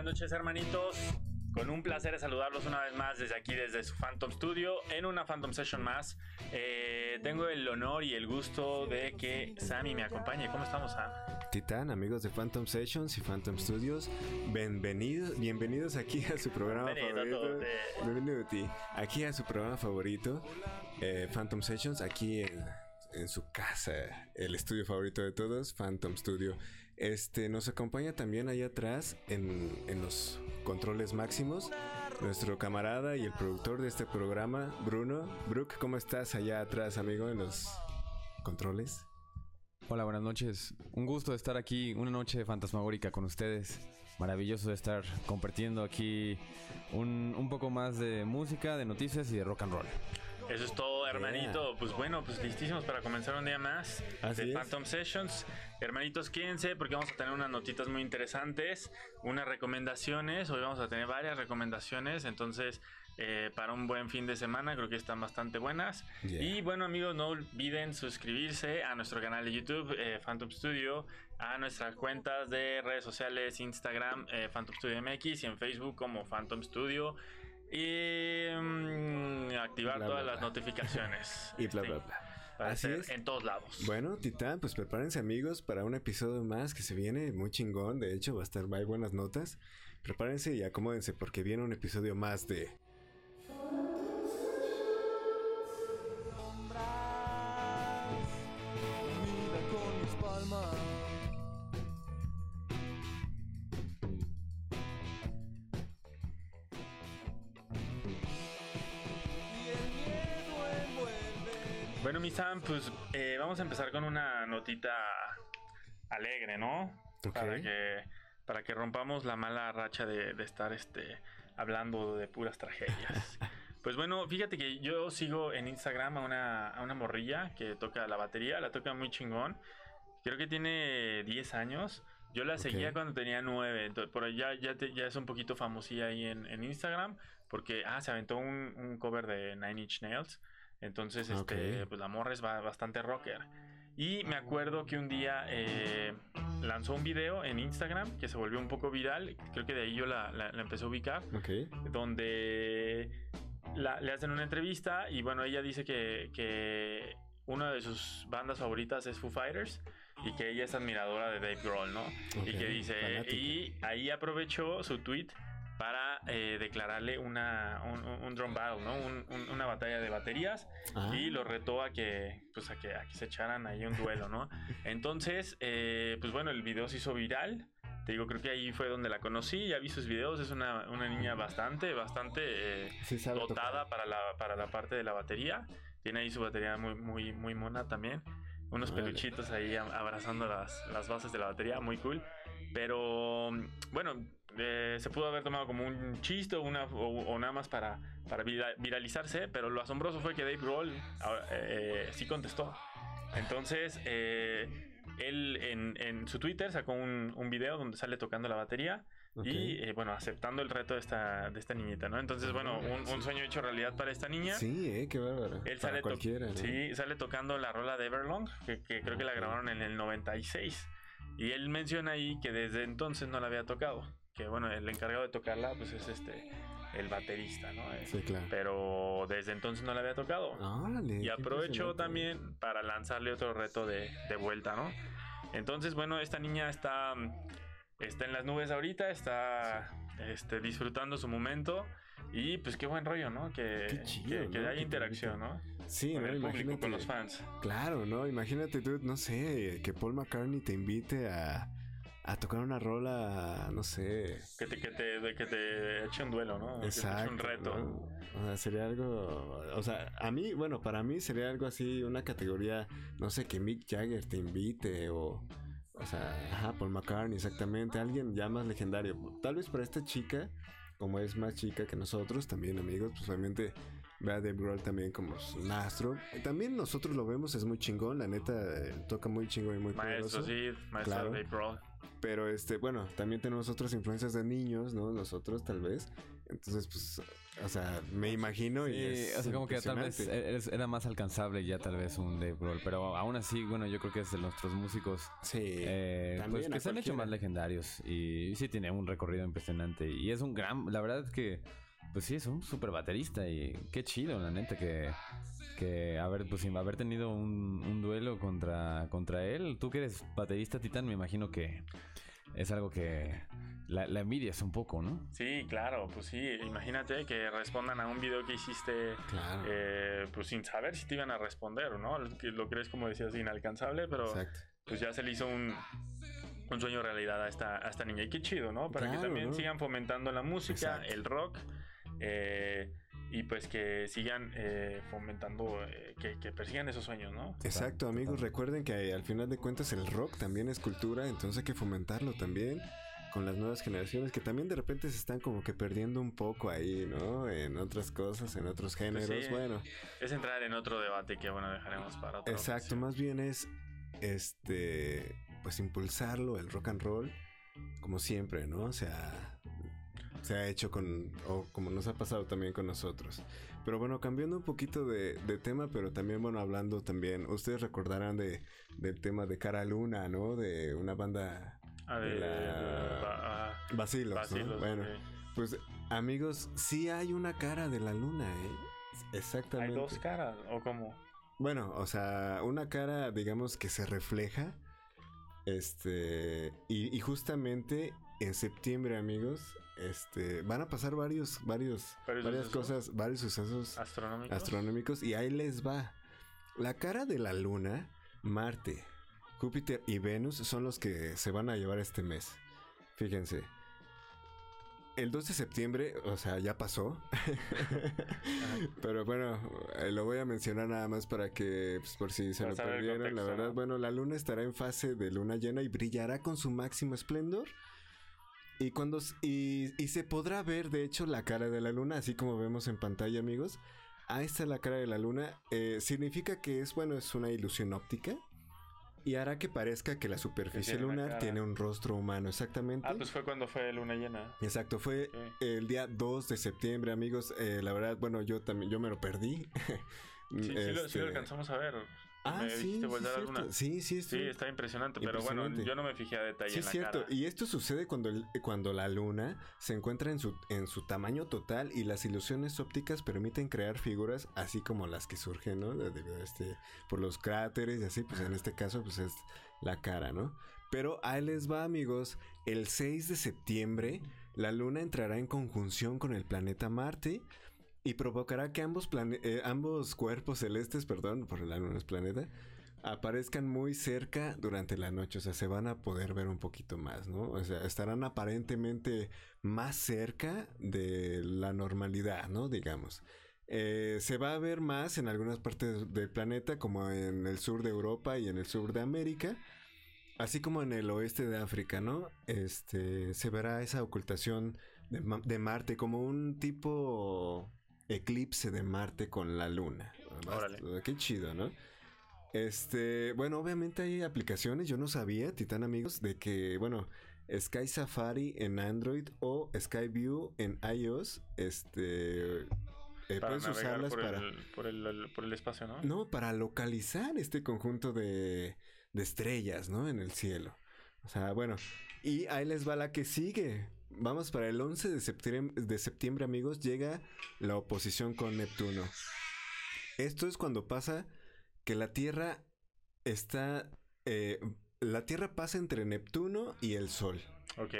Buenas noches, hermanitos. Con un placer saludarlos una vez más desde aquí, desde su Phantom Studio, en una Phantom Session más. Eh, tengo el honor y el gusto de que Sammy me acompañe. ¿Cómo estamos, Sam? Titán, amigos de Phantom Sessions y Phantom Studios, bienvenidos, bienvenidos aquí a su programa Bienvenido favorito. a todos. Bienvenido a ti. Aquí a su programa favorito, eh, Phantom Sessions, aquí en, en su casa, el estudio favorito de todos, Phantom Studio. Este nos acompaña también allá atrás en, en los controles máximos. Nuestro camarada y el productor de este programa, Bruno. Brook, ¿cómo estás allá atrás, amigo, en los controles? Hola, buenas noches. Un gusto estar aquí, una noche fantasmagórica con ustedes. Maravilloso de estar compartiendo aquí un, un poco más de música, de noticias y de rock and roll. Eso es todo, hermanito. Pues bueno, pues listísimos para comenzar un día más Así de es. Phantom Sessions. Hermanitos, quédense porque vamos a tener unas notitas muy interesantes, unas recomendaciones. Hoy vamos a tener varias recomendaciones, entonces eh, para un buen fin de semana creo que están bastante buenas. Yeah. Y bueno, amigos, no olviden suscribirse a nuestro canal de YouTube, eh, Phantom Studio, a nuestras cuentas de redes sociales, Instagram, eh, Phantom Studio MX y en Facebook como Phantom Studio. Y mm, activar Bla, todas bla, las bla. notificaciones. Y bla, Sí. bla, bla. Así ser es. en todos lados. Bueno, Titán, pues prepárense amigos para un episodio más que se viene muy chingón. De hecho, va a estar, hay buenas notas. Prepárense y acomódense porque viene un episodio más de... Bueno, mi Sam, pues eh, vamos a empezar con una notita alegre, ¿no? Para que para que rompamos la mala racha de, de estar este hablando de puras tragedias. Pues bueno, fíjate que yo sigo en Instagram a una, a una morrilla que toca la batería, la toca muy chingón. Creo que tiene 10 años. Yo la seguía cuando tenía 9. Entonces, por allá ya, te- ya es un poquito famosilla ahí en, en Instagram. Porque, ah, se aventó un, un cover de Nine Inch Nails. Entonces, este, pues la morra es ba- bastante rocker. Y me acuerdo que un día eh, lanzó un video en Instagram que se volvió un poco viral. Creo que de ahí yo la, la- la empecé a ubicar Ok. donde la- le hacen una entrevista y bueno, ella dice que, que una de sus bandas favoritas es Foo Fighters y que ella es admiradora de Dave Grohl, ¿no? y que dice, fanática. y ahí aprovechó su tweet para eh, declararle una, un, un- drum battle, ¿no? Un- un- una batalla de baterías Ah. y lo retó a que, pues a que, a que se echaran ahí un duelo, ¿no? Entonces, eh, pues bueno, el video se hizo viral. Te digo, creo que ahí fue donde la conocí, ya vi sus videos, es una, una niña bastante, bastante eh, Sí dotada para la, para la parte de la batería. Tiene ahí su batería muy, muy, muy mona también. Unos peluchitos ahí abrazando las, las bases de la batería, muy cool. Pero bueno, eh, se pudo haber tomado como un chiste o, una, o, o nada más para, para vira- viralizarse, pero lo asombroso fue que Dave Grohl eh, sí contestó. Entonces, eh, él en, en su Twitter sacó un, un video donde sale tocando la batería y, eh, bueno, aceptando el reto de esta, de esta niñita, ¿no? Entonces, bueno, un, un sueño hecho realidad para esta niña. Sí, eh, qué bárbaro. Él sale, to- ¿no? sí, sale tocando la rola de Everlong, que, que creo que la grabaron en el 96. Y él menciona ahí que desde entonces no la había tocado. Que bueno, el encargado de tocarla, pues es este, el baterista, ¿no? Eh, Sí, claro. Pero desde entonces no la había tocado. Órale, y impresionante. también para lanzarle otro reto de, de vuelta, ¿no? Entonces, bueno, esta niña está, está en las nubes ahorita, está este, disfrutando su momento. Y pues qué buen rollo, ¿no? Que, chido, que, que ¿no? haya interacción, ¿no? Sí, con ¿no? el público, con los fans. Claro, ¿no? Imagínate tú, no sé, que Paul McCartney te invite a, a tocar una rola, no sé. Que te, que te, de- que te eche un duelo, ¿no? Que te eche Exacto. un reto. ¿no? O sea, sería algo. O sea, a mí, bueno, para mí sería algo así, una categoría, no sé, que Mick Jagger te invite o. O sea, ajá, Paul McCartney, exactamente. Alguien ya más legendario. Tal vez para esta chica, como es más chica que nosotros, también amigos, pues obviamente ve a Dave Grohl también como un astro. También nosotros lo vemos, es muy chingón, la neta, eh, toca muy chingón y muy Maestro, poderoso. sí, maestro Claro. Dave Grohl. Pero este, bueno, también tenemos otras influencias de niños, ¿no? Nosotros tal vez. Entonces, pues, o sea, me imagino y Sí, es o sea, como que tal vez era más alcanzable ya tal vez un Dave Grohl, pero aún así, bueno, yo creo que es de nuestros músicos Sí, eh, pues, que se han hecho más legendarios. Y sí tiene un recorrido impresionante. Y es un gran, la verdad es que pues sí es un súper baterista y qué chido la neta que que haber pues sin haber tenido un, un duelo contra contra él, tú que eres baterista Titán, me imagino que es algo que la, la envidias un poco, ¿no? Sí, claro, pues sí. Imagínate que respondan a un video que hiciste Claro. eh, pues sin saber si te iban a responder, ¿no? Lo crees, como decías, inalcanzable, pero Exacto. pues ya se le hizo un, un sueño realidad a esta, a esta niña. Y qué chido, ¿no? Para que también sigan fomentando la música, Exacto. el rock, eh, y pues que sigan eh, fomentando, eh, que, que persigan esos sueños, ¿no? Exacto, amigos. Recuerden que al final de cuentas el rock también es cultura, entonces hay que fomentarlo también con las nuevas generaciones que también de repente se están como que perdiendo un poco ahí, ¿no? En otras cosas, en otros géneros. Pues sí. Bueno, Es entrar en otro debate que, bueno, dejaremos para otro. exacto. Más bien es, este, pues impulsarlo, el rock and roll, como siempre, ¿no? O sea, se ha hecho con, o como nos ha pasado también con nosotros. Pero bueno, cambiando un poquito de, de tema, pero también, bueno, hablando también, ustedes recordarán de, del tema de Cara Luna, ¿no? De una banda Ah, de, de la- ba- ah, Vacilos, ¿no? Bueno, ok. pues amigos, sí hay una cara de la luna, ¿eh? Hay Exactamente. dos caras, o como. Bueno, o sea, una cara, digamos, que se refleja. Este. Y, y justamente en septiembre, amigos, este. Van a pasar varios, varios, ¿Varios varias sucesos? cosas, varios sucesos Astronómicos. astronómicos. Y ahí les va. La cara de la luna, Marte, Júpiter y Venus son los que se van a llevar este mes. Fíjense. El 2 de septiembre, o sea, ya pasó. Pero bueno, eh, lo voy a mencionar nada más para que, pues, por si se Para lo perdieron. La verdad, ¿no? bueno, la luna estará en fase de luna llena y brillará con su máximo esplendor. Y cuando y, y se podrá ver, de hecho, la cara de la luna, así como vemos en pantalla, amigos. Ahí está la cara de la luna. Eh, significa que es, bueno, es una ilusión óptica. Y hará que parezca que la superficie tiene lunar tiene un rostro humano, exactamente. Ah, pues fue cuando fue luna llena. Exacto, fue el día 2 de septiembre, amigos. Eh, la verdad, bueno, yo también, yo me lo perdí. Sí, sí, lo, sí lo Este, alcanzamos a ver. Ah, Me sí, sí, sí, está impresionante, pero bueno, yo no me fijé a detalle Sí, en es la cierto. cara. Y esto sucede cuando, el- cuando la luna se encuentra en su, en su tamaño total y las ilusiones ópticas permiten crear figuras así como las que surgen, ¿no? Este, por los cráteres y así, pues en este caso, pues es la cara, ¿no? Pero ahí les va, amigos. El 6 de septiembre, la luna entrará en conjunción con el planeta Marte y provocará que ambos, eh, ambos cuerpos celestes, perdón, por la luna es planeta, aparezcan muy cerca durante la noche, o sea, se van a poder ver un poquito más, ¿no? O sea, estarán aparentemente más cerca de la normalidad, ¿no? Digamos. Eh, se va a ver más en algunas partes del planeta, como en el sur de Europa y en el sur de América, así como en el oeste de África, ¿no? Este, se verá esa ocultación de Marte como un tipo eclipse de Marte con la Luna. Órale. Qué chido, ¿no? Este, bueno, obviamente hay aplicaciones, yo no sabía, Titán amigos, de que, bueno, Sky Safari en Android o Sky View en iOS, este, eh, para puedes usarlas por, para... el, por, el, por el espacio, ¿no? No, para localizar este conjunto de, de estrellas, ¿no? En el cielo. O sea, bueno. Y ahí les va la que sigue. Vamos para el 11 de septiembre, de septiembre, amigos. Llega la oposición con Neptuno. Esto es cuando pasa que la Tierra está... eh, la Tierra pasa entre Neptuno y el Sol. Ok.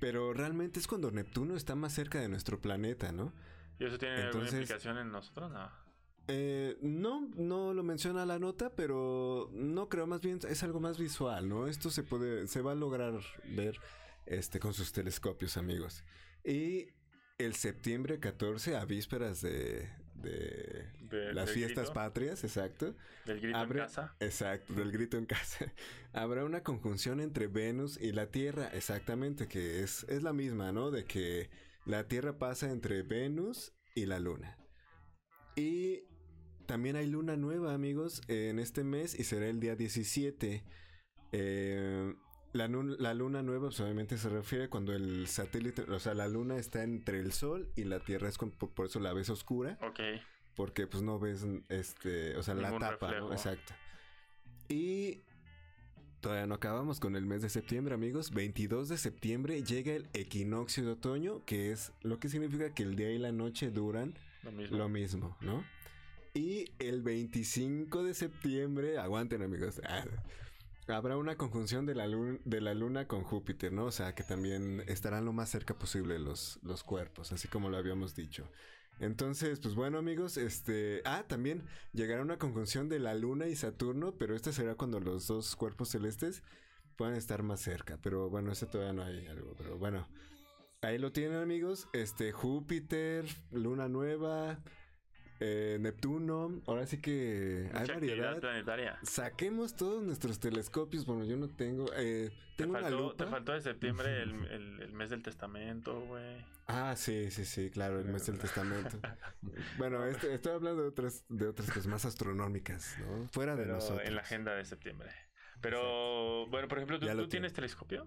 Pero realmente es cuando Neptuno está más cerca de nuestro planeta, ¿no? ¿Y eso tiene alguna implicación en nosotros? No. Eh, no, no lo menciona la nota, pero no creo, más bien es algo más visual, ¿no? Esto se puede, se va a lograr ver este, con sus telescopios, amigos. Y el septiembre 14, a vísperas de, de De- las fiestas grito, patrias, exacto. Del grito Abre- en casa. Exacto, del grito en casa. Habrá una conjunción entre Venus y la Tierra, exactamente, que es, es la misma, ¿no? De que la Tierra pasa entre Venus y la Luna. Y también hay luna nueva, amigos, en este mes y será el día 17. Eh, la, la luna nueva pues, obviamente se refiere cuando el satélite, o sea, la luna está entre el sol y la Tierra, es con- por, eso la ves oscura Ok. porque pues no ves este, o sea, la Ningún tapa, ¿no? Exacto. Y todavía no acabamos con el mes de septiembre, amigos. 22 de septiembre llega el equinoccio de otoño, que es lo que significa que el día y la noche duran Lo mismo. lo mismo, ¿no? Y el 25 de septiembre, aguanten amigos, ah, habrá una conjunción de la, luna, con Júpiter, ¿no? O sea, que también estarán lo más cerca posible los, los cuerpos, así como lo habíamos dicho. Entonces, pues bueno amigos, este... Ah, también llegará una conjunción de la luna y Saturno, pero esta será cuando los dos cuerpos celestes puedan estar más cerca. Pero bueno, ese todavía no hay algo, pero bueno. Ahí lo tienen amigos, este Júpiter, luna nueva, eh, Neptuno, ahora sí que hay Mucha variedad. planetaria. Saquemos todos nuestros telescopios, bueno, yo no tengo, eh, Te tengo una faltó, lupa. te faltó de septiembre el, el- el mes del testamento, güey. Ah, sí, sí, sí, claro, el mes del testamento. bueno, este- estoy hablando de otras, de otras cosas más astronómicas, ¿no? Fuera de Pero nosotros. en la agenda de septiembre. Pero, bueno, por ejemplo, ¿tú, tú tienes telescopio?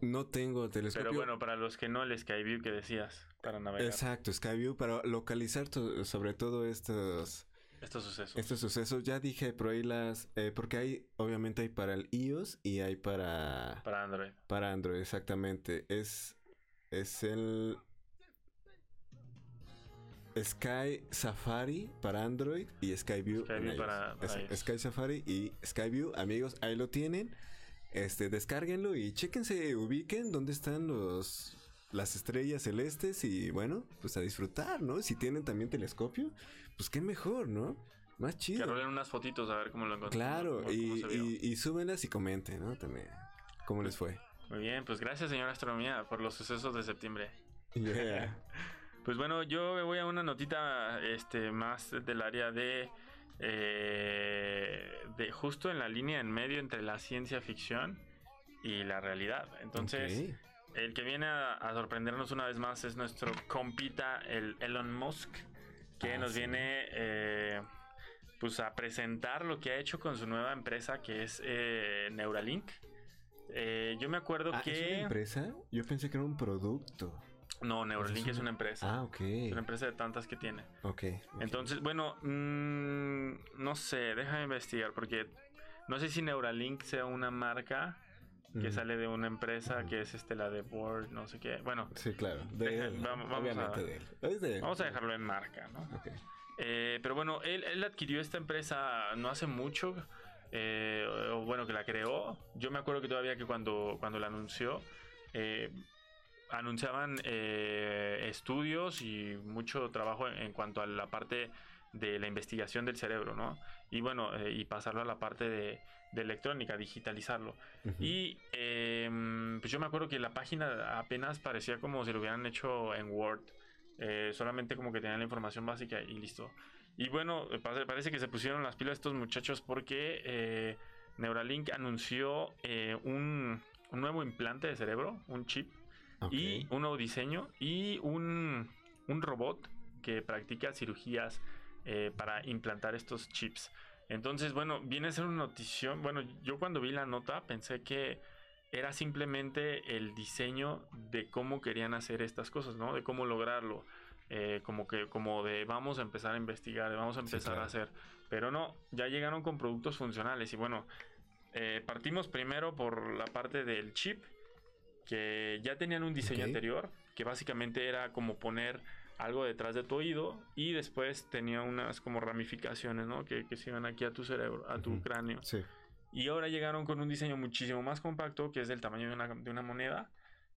No tengo telescopio. Pero bueno, para los que no, el Skyview que decías, para navegar Exacto, Skyview, para localizar sobre todo estos, estos sucesos. estos sucesos. Ya dije por ahí las... eh, porque hay, obviamente hay para el iOS y hay para... Para Android. Para Android, exactamente. Es, es el Sky Safari para Android y Skyview Skyview para- para. Sky Safari y Skyview, amigos, ahí lo tienen. Este, descárguenlo y chéquense, ubiquen dónde están los las estrellas celestes y bueno, pues a disfrutar, ¿no? Si tienen también telescopio, pues qué mejor, ¿no? Más Que chido. rolen unas fotitos a ver cómo lo encontramos. Claro, cómo- y, y, y súbenlas y comenten, ¿no? También. ¿Cómo les fue? Muy bien, pues gracias, señora Astronomía, por los sucesos de septiembre. Yeah. Pues bueno, yo me voy a una notita este, más del área de, eh, de justo en la línea en medio entre la ciencia ficción y la realidad. Entonces, el que viene a, a sorprendernos una vez más es nuestro compita, el Elon Musk, que Ah, nos sí. viene eh, pues a presentar lo que ha hecho con su nueva empresa que es eh, Neuralink. Eh, yo me acuerdo Ah, ¿Es que... una empresa? Yo pensé que era un producto. No, Neuralink es una- empresa. Ah, ok. Es una empresa de tantas que tiene. Ok. ok. Entonces, bueno, mm, no sé, déjame investigar porque no sé si Neuralink sea una marca que sale de una empresa que es este la de Board, no sé qué. Bueno, Sí, claro. De Deja- él. vamos- Obviamente a- de él. Es de él. vamos a dejarlo en marca, ¿no? Ok. Eh, pero bueno, él, él adquirió esta empresa no hace mucho, eh, o bueno, que la creó. Yo me acuerdo que todavía que cuando, cuando la anunció, eh, anunciaban eh, estudios y mucho trabajo en, cuanto a la parte de la investigación del cerebro, ¿no? Y bueno, eh, y pasarlo a la parte de, de electrónica, digitalizarlo. Y em, pues yo me acuerdo que la página apenas parecía como si lo hubieran hecho en Word. Eh, solamente como que tenían la información básica y listo. Y bueno, eh, pare- parece que se pusieron las pilas estos muchachos porque eh, Neuralink anunció eh, un, un nuevo implante de cerebro, un chip, Y un nuevo diseño y un, un robot que practica cirugías eh, para implantar estos chips. Entonces, bueno, viene a ser una notición. Bueno, yo cuando vi la nota pensé que era simplemente el diseño de cómo querían hacer estas cosas, ¿no? De cómo lograrlo. Eh, como que, como de vamos a empezar a investigar, vamos a Sí, empezar claro. a hacer. Pero no, ya llegaron con productos funcionales. Y bueno, eh, partimos primero por la parte del chip, que ya tenían un diseño Ok. anterior, que básicamente era como poner algo detrás de tu oído y después tenía unas como ramificaciones, ¿no? Que, que se iban aquí a tu cerebro, a tu Ujú. cráneo. Sí. Y ahora llegaron con un diseño muchísimo más compacto, que es del tamaño de una, de una moneda,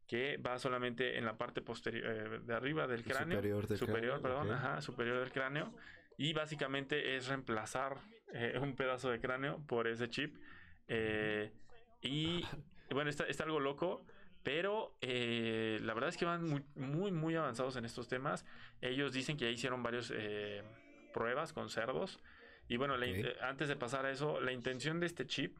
que va solamente en la parte posterior, eh, de arriba del cráneo. Superior del superior, cráneo, perdón, ok. ajá, superior del cráneo. y básicamente es reemplazar eh, un pedazo de cráneo por ese chip. Eh, y bueno, está, está algo loco. Pero eh, la verdad es que van muy, muy, muy avanzados en estos temas. Ellos dicen que ya hicieron varias pruebas con cerdos. Y bueno, la eh, antes de pasar a eso, la intención de este chip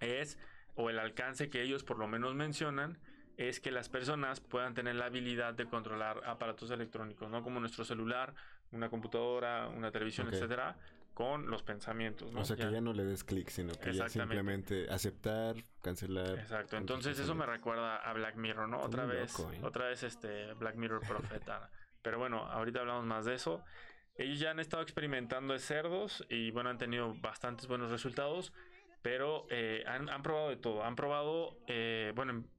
es, o el alcance que ellos por lo menos mencionan, es que las personas puedan tener la habilidad de controlar aparatos electrónicos, ¿no? Como nuestro celular, una computadora, una televisión, Ok. etcétera, con los pensamientos, ¿no? O sea, que Ya. no le des clic, sino que ya simplemente aceptar, cancelar. Exacto, entonces eso me recuerda a Black Mirror, ¿no? Está Otra vez, loco, ¿eh? otra vez este Black Mirror profeta. Pero bueno, ahorita hablamos más de eso. Ellos ya han estado experimentando de cerdos y bueno, han tenido bastantes buenos resultados, pero eh, han, han probado de todo. Han probado, eh, bueno, en-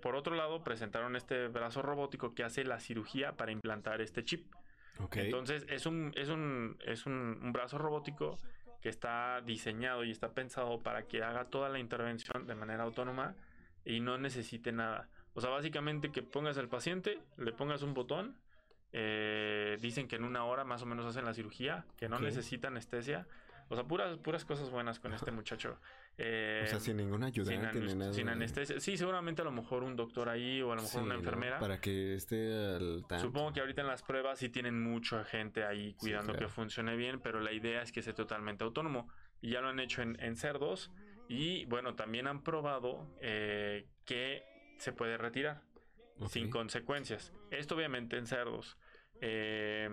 por otro lado, presentaron este brazo robótico que hace la cirugía para implantar este chip. Entonces es un, es un, es un, un brazo robótico que está diseñado y está pensado para que haga toda la intervención de manera autónoma y no necesite nada. O sea, básicamente que pongas al paciente, le pongas un botón, eh, dicen que en una hora más o menos hacen la cirugía, que no necesita anestesia. O sea, puras, puras cosas buenas con este muchacho. Eh, o sea, sin ningún sin, ayudante ni anes- nada. sin anestesia. Sí, seguramente a lo mejor un doctor ahí o a lo mejor Sí, una enfermera. Para que esté al tanto. Supongo que ahorita en las pruebas sí tienen mucha gente ahí cuidando claro. que funcione bien, pero la idea es que sea totalmente autónomo. Y ya lo han hecho en, en cerdos. Y bueno, también han probado eh, que se puede retirar sin consecuencias. Esto obviamente en cerdos. Eh,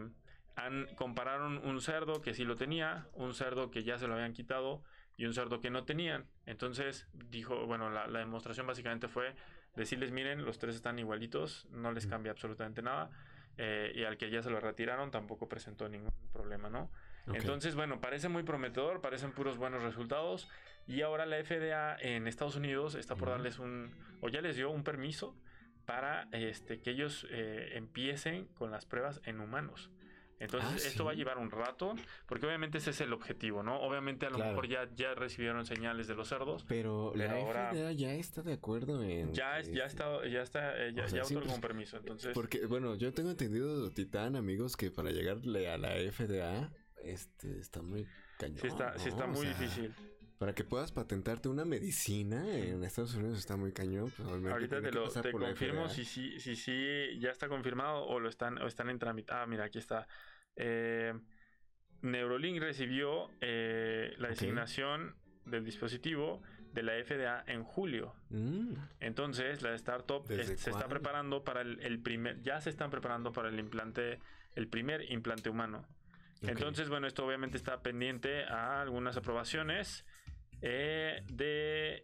han compararon un cerdo que sí lo tenía, un cerdo que ya se lo habían quitado y un cerdo que no tenían. Entonces dijo, bueno, la, la demostración básicamente fue decirles, miren, los tres están igualitos, no les cambia absolutamente nada. eh, y al que ya se lo retiraron tampoco presentó ningún problema, ¿no? Entonces, bueno, parece muy prometedor, parecen puros buenos resultados. Y ahora la FDA en Estados Unidos está por darles un, o ya les dio un permiso para este, que ellos eh, empiecen con las pruebas en humanos. Entonces, Ah, esto va a llevar un rato, porque obviamente ese es el objetivo, ¿no? Obviamente a lo Claro. mejor ya, ya recibieron señales de los cerdos. Pero la ahora- FDA ya está de acuerdo en. Ya, es- ya está, ya está, eh, ya, o sea, ya sí, otorgó pues, un permiso. Entonces, Porque, bueno, yo tengo entendido, Titán, amigos, que para llegarle a la FDA, este, está muy cañón. sí está, sí está O muy sea, difícil. Para que puedas patentarte una medicina en Estados Unidos está muy cañón. Pues, Ahorita te, lo, te confirmo si sí si, si ya está confirmado o lo están o están en trámite. Ah, mira, aquí está. Eh, Neurolink recibió eh, la designación del dispositivo de la FDA en julio. Mm, Entonces, la startup es- ¿Desde se está preparando para el, el primer, ya se están preparando para el implante, el primer implante humano. Entonces, bueno, esto obviamente está pendiente a algunas aprobaciones eh, de,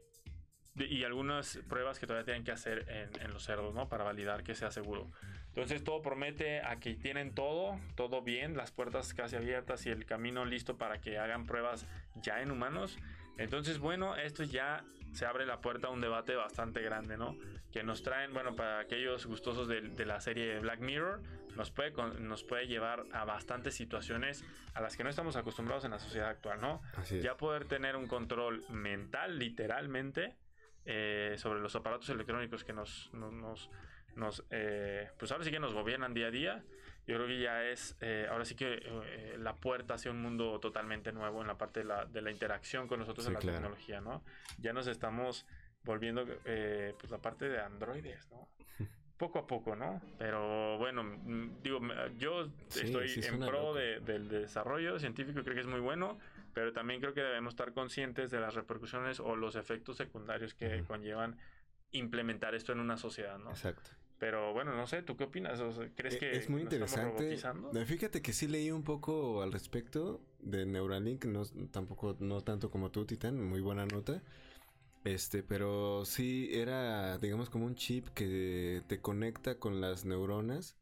de- y algunas pruebas que todavía tienen que hacer en, en los cerdos, ¿no? Para validar que sea seguro. Entonces, todo promete a que tienen todo, todo bien, las puertas casi abiertas y el camino listo para que hagan pruebas ya en humanos. Entonces, bueno, esto ya se abre la puerta a un debate bastante grande, ¿no? Que nos traen, bueno, para aquellos gustosos de, de la serie Black Mirror, nos puede, nos puede llevar a bastantes situaciones a las que no estamos acostumbrados en la sociedad actual, ¿no? Así es. Ya poder tener un control mental, literalmente, eh, sobre los aparatos electrónicos que nos, nos, nos, nos, eh, pues ahora sí que nos gobiernan día a día. Yo creo que ya es, eh, ahora sí que eh, la puerta hacia un mundo totalmente nuevo en la parte de la, de la interacción con nosotros Sí, en la claro. tecnología, ¿no? Ya nos estamos volviendo, eh, pues la parte de androides, ¿no? Poco a poco, ¿no? Pero bueno, digo, yo Sí, estoy sí en pro de- del desarrollo científico, creo que es muy bueno, pero también creo que debemos estar conscientes de las repercusiones o los efectos secundarios que conllevan implementar esto en una sociedad, ¿no? Exacto. Pero bueno, no sé, ¿tú qué opinas? O sea, ¿Crees Eh, que es muy nos interesante. Fíjate que sí leí un poco al respecto de Neuralink, no tampoco no tanto como tú, Titán, muy buena nota. Este, pero sí era, digamos, como un chip que te conecta con las neuronas.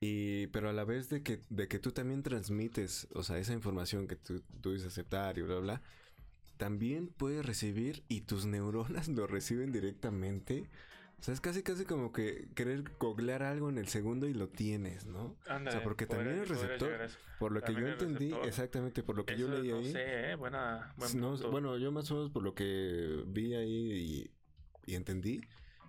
Y, pero a la vez de que, de que tú también transmites, o sea, esa información que tú, tú dices aceptar y bla, bla, también puedes recibir y tus neuronas lo reciben directamente. O sea, es casi, casi como que querer googlear algo en el segundo y lo tienes, ¿no? Ándale, porque podría- también el receptor. Por lo que yo entendí, receptor. exactamente, por lo que yo leí no ahí. sé, ¿eh? Buena, buen no, punto. bueno, yo más o menos por lo que vi ahí y, y entendí,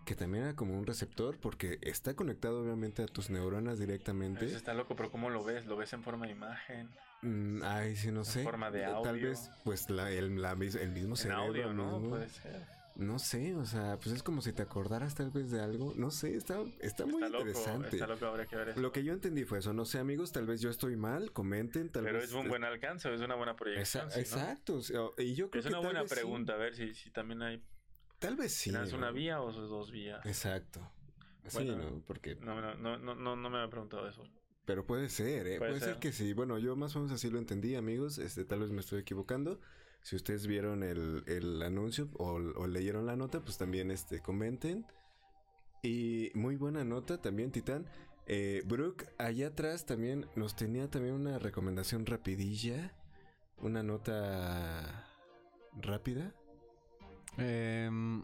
que también era como un receptor porque está conectado obviamente a tus neuronas directamente. Eso está loco, pero ¿cómo lo ves? ¿Lo ves en forma de imagen? Mm, ay, sí, no sé. forma de Tal audio. vez, pues, la- el, la el mismo En cerebro. audio, ¿no? mismo- Puede ser. No sé, o sea, pues es como si te acordaras tal vez de algo. No sé, está, está muy loco, interesante. está loco, habría que ver eso. Lo que yo entendí fue eso. No sé, amigos, tal vez yo estoy mal. Comenten, tal Pero vez. es un buen alcance, es una buena proyección. Esa- sí, ¿no? Exacto. y yo creo Es una buena sí. pregunta, a ver si, si también hay. Tal vez sí. ¿Es una vía o es dos vías? Exacto. Sí, Bueno, ¿no? Porque No, no, no, no, no, no me había preguntado eso. Pero puede ser, ¿eh? Puede Puede, ser. ser. que sí. Bueno, yo más o menos así lo entendí, amigos. Este, tal vez me estoy equivocando. Si ustedes vieron el, el anuncio o, o leyeron la nota, pues también este, comenten. Y muy buena nota también, Titán. Eh, Brooke, allá atrás también nos tenía también una recomendación rapidilla. Una nota rápida. Em,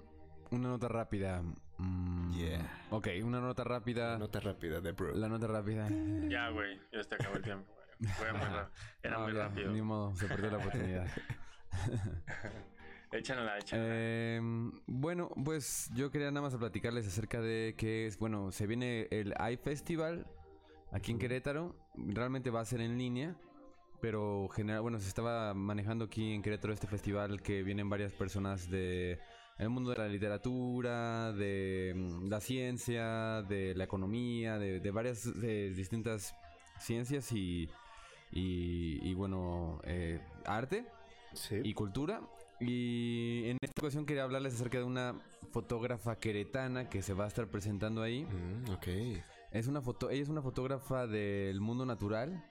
una nota rápida. Mm, Yeah. Ok, una nota rápida. Nota rápida de Brooke. La nota rápida. Ya, güey, ya se acabó el tiempo. Fue muy. Era No, muy ya, rápido. Ni modo, se perdió la oportunidad. Échanla, échanla. Em, bueno, pues yo quería nada más platicarles acerca de que es, bueno, se viene el iFestival aquí en Querétaro. Realmente va a ser en línea, pero general, bueno, se estaba manejando aquí en Querétaro este festival que vienen varias personas de el mundo de la literatura, de mm, la ciencia, de la economía, de, de varias de distintas ciencias y, y, y, bueno, eh, arte Sí. y cultura. Y en esta ocasión quería hablarles acerca de una fotógrafa queretana que se va a estar presentando ahí. Mm, ok. Es una foto, ella es una fotógrafa del mundo natural,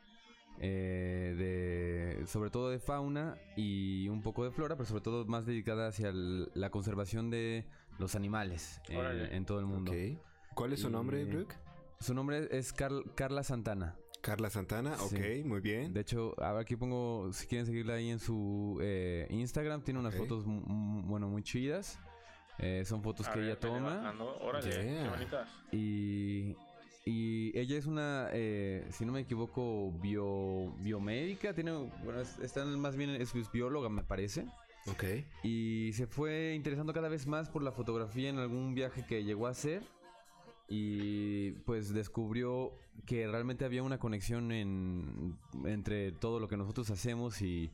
eh, de, sobre todo de fauna y un poco de flora, pero sobre todo más dedicada hacia el- la conservación de los animales eh, en todo el mundo. ok. ¿Cuál es su nombre, Brooke? Su nombre es Carl- Carla Santana. Carla Santana, ok, Sí. muy bien. De hecho, a ver, aquí pongo, si quieren seguirla ahí en su eh, Instagram, tiene unas fotos, bueno, muy chidas. Eh, son fotos A que ver, ella toma. qué bonitas. Y, y ella es una, eh, si no me equivoco, bio, biomédica. Tiene, bueno, es- está más bien, es, es bióloga, me parece. Ok. Y se fue interesando cada vez más por la fotografía en algún viaje que llegó a hacer. Y pues descubrió que realmente había una conexión en, entre todo lo que nosotros hacemos y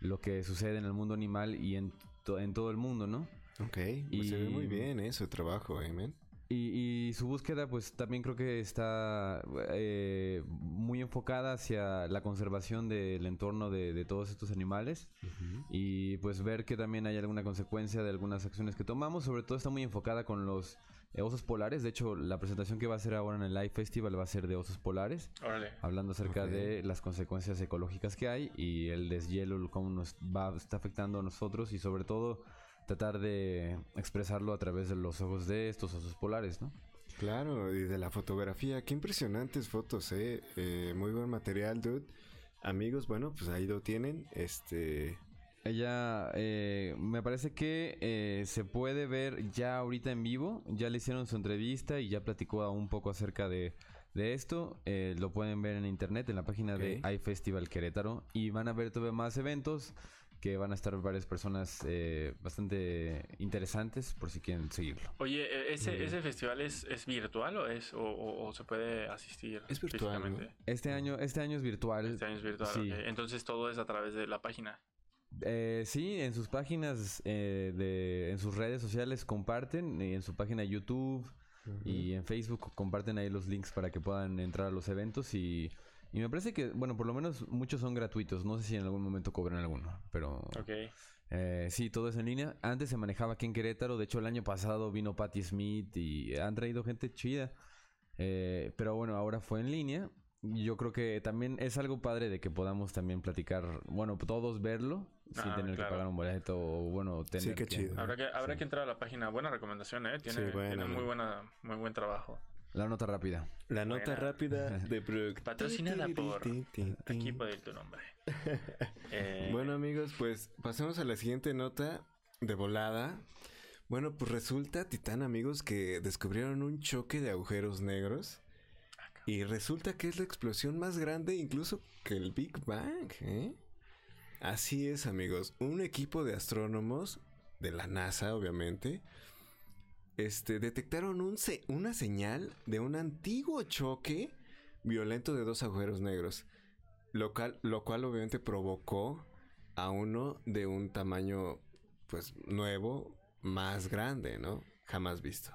lo que sucede en el mundo animal y en, to- en todo el mundo, ¿no? Ok, pues se ve muy Y- bien eh, su trabajo, eh, man. Y, y su búsqueda, pues también creo que está eh, muy enfocada hacia la conservación del entorno de, de todos estos animales. Y pues ver que también hay alguna consecuencia de algunas acciones que tomamos. Sobre todo está muy enfocada con los eh, osos polares. De hecho, la presentación que va a hacer ahora en el Live Festival va a ser de osos polares. Órale. Hablando acerca de las consecuencias ecológicas que hay y el deshielo, cómo nos va, está afectando a nosotros y sobre todo tratar de expresarlo a través de los ojos de estos osos polares, ¿no? Claro, y de la fotografía, qué impresionantes fotos, eh. Eh, muy buen material, dude. Amigos, bueno, pues ahí lo tienen. Este, Ella, eh, me parece que eh, se puede ver ya ahorita en vivo. Ya le hicieron su entrevista y ya platicó un poco acerca de, de esto. Eh, lo pueden ver en internet, en la página de Ok. iFestival Querétaro. Y van a ver todavía más eventos que van a estar varias personas eh, bastante interesantes por si quieren seguirlo. Oye, Muy ¿ese, ese festival es, es virtual o es o, o- o se puede asistir Es virtual. Este año, este año es virtual. Este año es virtual, Sí. Entonces todo es a través de la página. Eh, sí, en sus páginas, eh, de, en sus redes sociales comparten, y en su página de YouTube y en Facebook comparten ahí los links para que puedan entrar a los eventos y, y me parece que, bueno, por lo menos muchos son gratuitos, no sé si en algún momento cobran alguno, pero Ok. eh, sí, todo es en línea. Antes se manejaba aquí en Querétaro, de hecho el año pasado vino Patti Smith y han traído gente chida, Eh, pero bueno, ahora fue en línea. Yo creo que también es algo padre de que podamos también platicar, bueno, todos verlo sin Ah, tener que pagar un boleto o bueno, tener Sí, qué que- chido. Habrá que, habrá que entrar a la página. Buena recomendación, ¿eh? Tiene, Sí, tiene muy, buena, muy buen trabajo. La nota rápida. La nota Buena. rápida de Brooke. Patrocinada por puede ir tu nombre. Eh, Bueno amigos, pues pasemos a la siguiente nota de volada. Bueno, pues resulta, Titán amigos, que descubrieron un choque de agujeros negros. Y resulta que es la explosión más grande incluso que el Big Bang, ¿eh? Así es amigos, un equipo de astrónomos de la NASA obviamente este, detectaron un se- una señal de un antiguo choque violento de dos agujeros negros, lo cual, lo cual obviamente provocó a uno de un tamaño, pues, nuevo, más grande, ¿no? Jamás visto.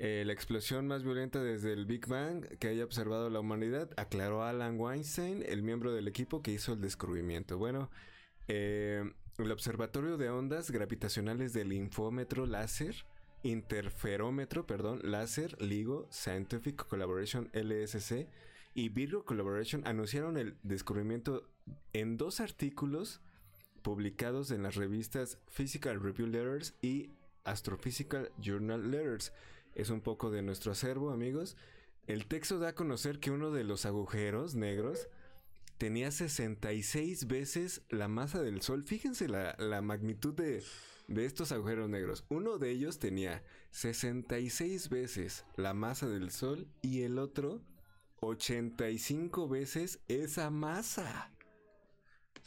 Eh, la explosión más violenta desde el Big Bang que haya observado la humanidad, aclaró Alan Weinstein, el miembro del equipo que hizo el descubrimiento. Bueno, eh, el Observatorio de Ondas Gravitacionales del Linfómetro Láser, Interferómetro, perdón, Láser, LIGO, Scientific Collaboration LSC y Virgo Collaboration anunciaron el descubrimiento en dos artículos publicados en las revistas Physical Review Letters y Astrophysical Journal Letters. Es un poco de nuestro acervo, amigos. El texto da a conocer que uno de los agujeros negros tenía 66 veces la masa del Sol. Fíjense la, la magnitud de, de estos agujeros negros. Uno de ellos tenía 66 veces la masa del Sol y el otro 85 veces esa masa.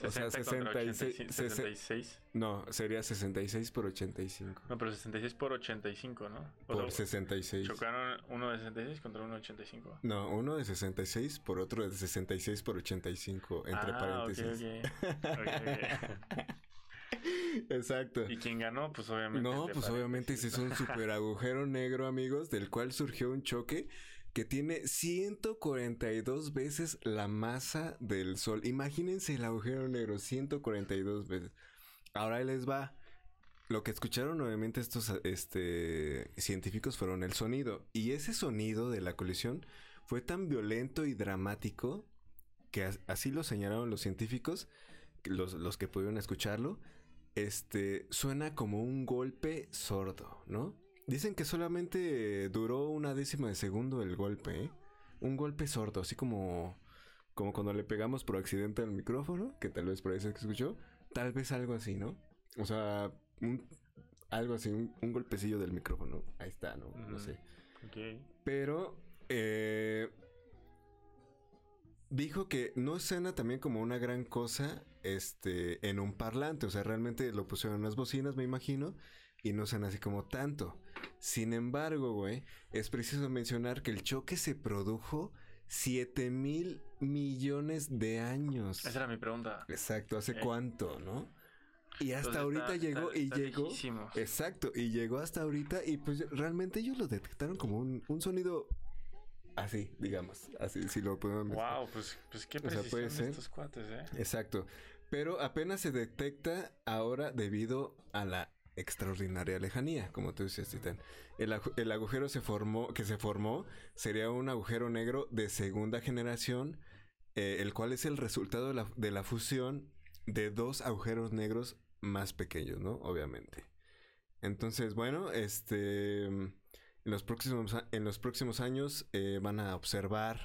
O sea, 60 contra 66, 85, 66. No, sería 66 por 85. No, pero 66 por 85, ¿no? O Por sea, 66. Chocaron uno de 66 contra uno de 85. No, uno de 66 por otro de 66 por 85, entre ah, paréntesis. ok, ok. Ok, Exacto. ¿Y quién ganó? Pues obviamente. No, pues obviamente ese paréntesis. es un super agujero negro, amigos, del cual surgió un choque que tiene 142 veces la masa del Sol. Imagínense el agujero negro, 142 veces. Ahora les va. Lo que escucharon obviamente estos este, científicos fueron el sonido. Y ese sonido de la colisión fue tan violento y dramático que as- así lo señalaron los científicos, los, los que pudieron escucharlo, este, suena como un golpe sordo, ¿no? Dicen que solamente duró una décima de segundo el golpe, ¿eh? Un golpe sordo, así como, como cuando le pegamos por accidente al micrófono, que tal vez por eso que escuchó, tal vez algo así, ¿no? O sea, un- algo así, un, un golpecillo del micrófono. Ahí está, ¿no? No sé. Ok. Pero eh, dijo que no suena también como una gran cosa este, en un parlante. O sea, realmente lo pusieron en las bocinas, me imagino, y no suena así como tanto. Sin embargo, güey, es preciso mencionar que el choque se produjo 7 mil millones de años. Esa era mi pregunta. Exacto, ¿hace Eh. cuánto, no? Y hasta Entonces ahorita está- llegó está- y está llegó. lejísimos. Exacto, y llegó hasta ahorita y pues realmente ellos lo detectaron como un, un sonido así, digamos, así, si lo podemos mezclar. Wow, pues, pues qué O sea, precisión de estos cuates, ¿eh? Exacto, pero apenas se detecta ahora debido a la extraordinaria lejanía, como tú decías, Titán. El, agu- el agujero se formó, que se formó sería un agujero negro de segunda generación, eh, el cual es el resultado de la, fusión de dos agujeros negros más pequeños, ¿no? Obviamente. Entonces, bueno, este, en los próximos, los próximos años eh, van a observar